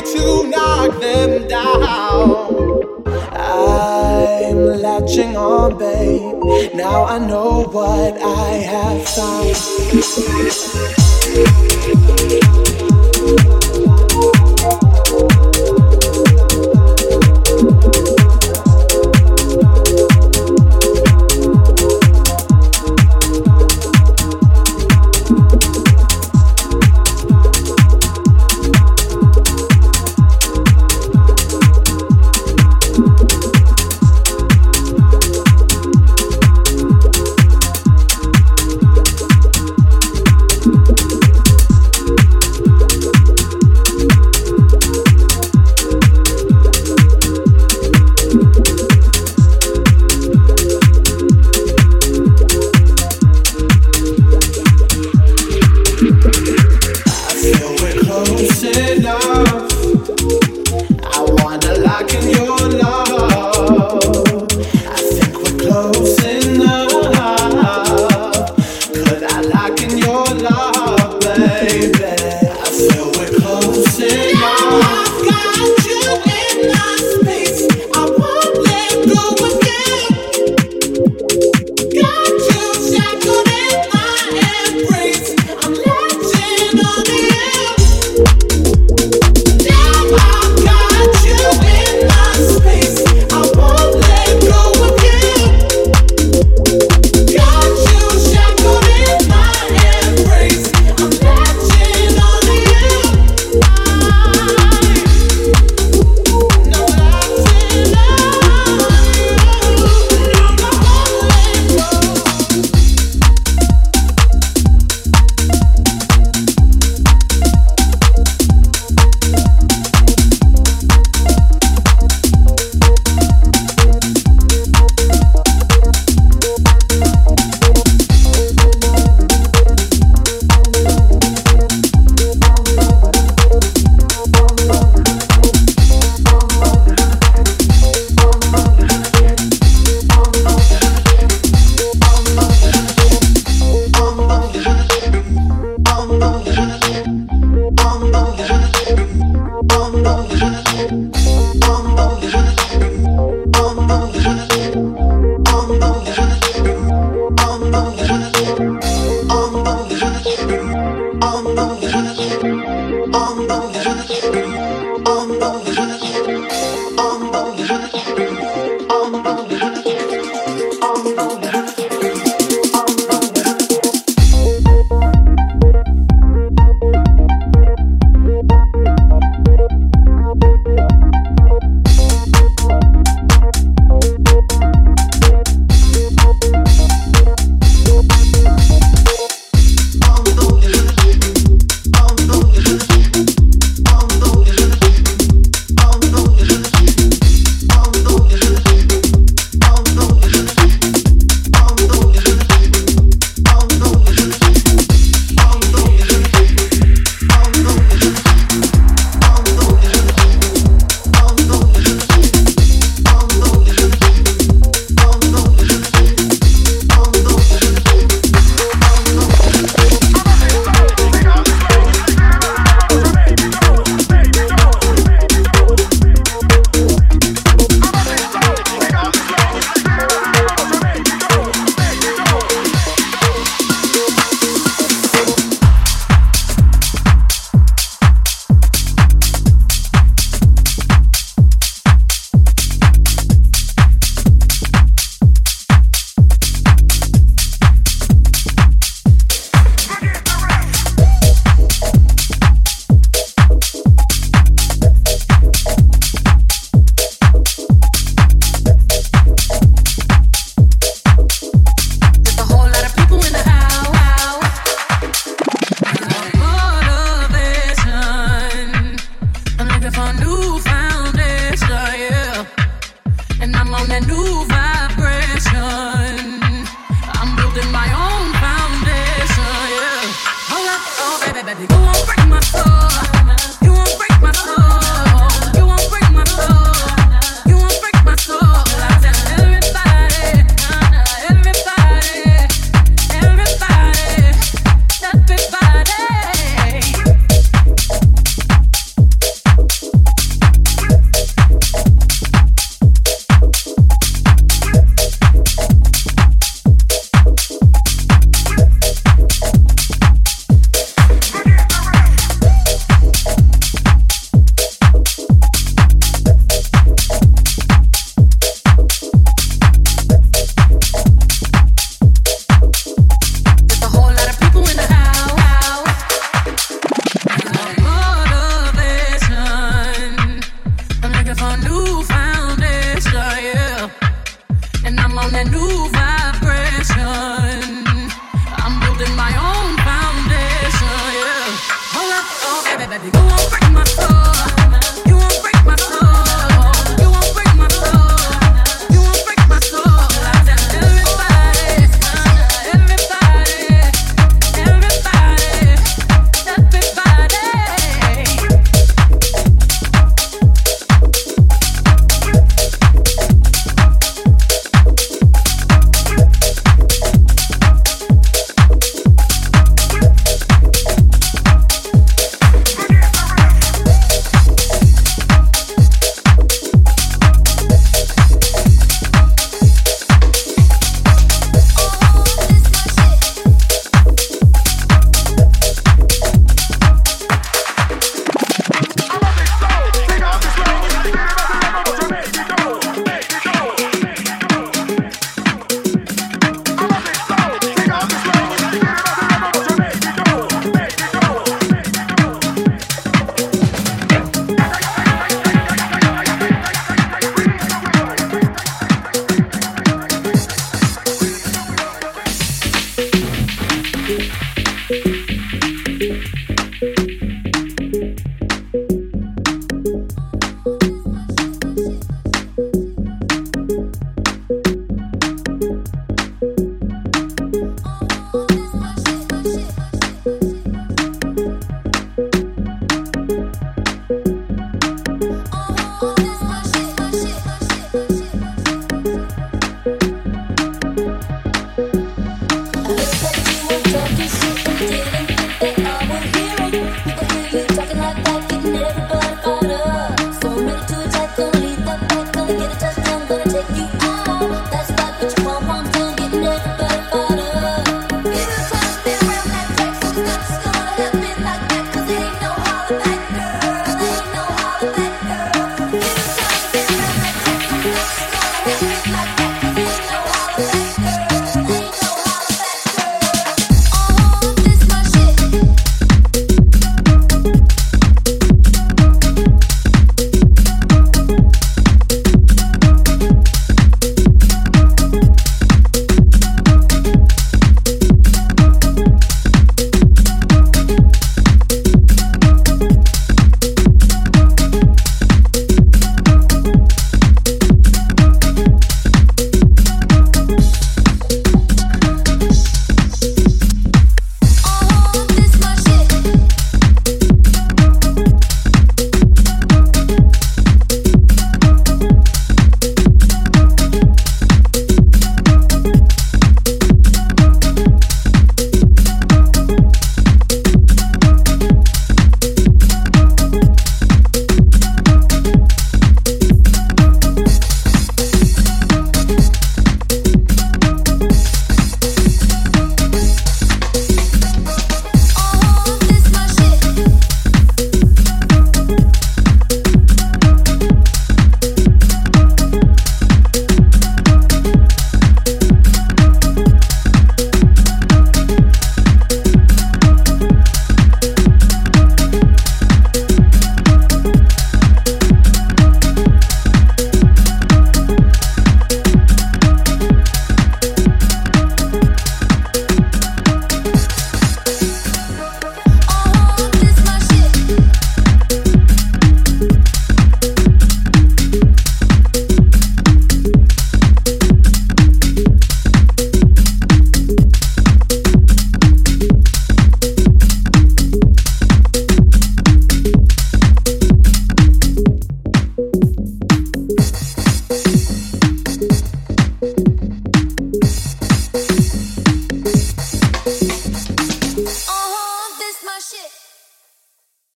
to knock them down. I'm latching on, babe. Now I know what I have found. love. I'm baby, go on back.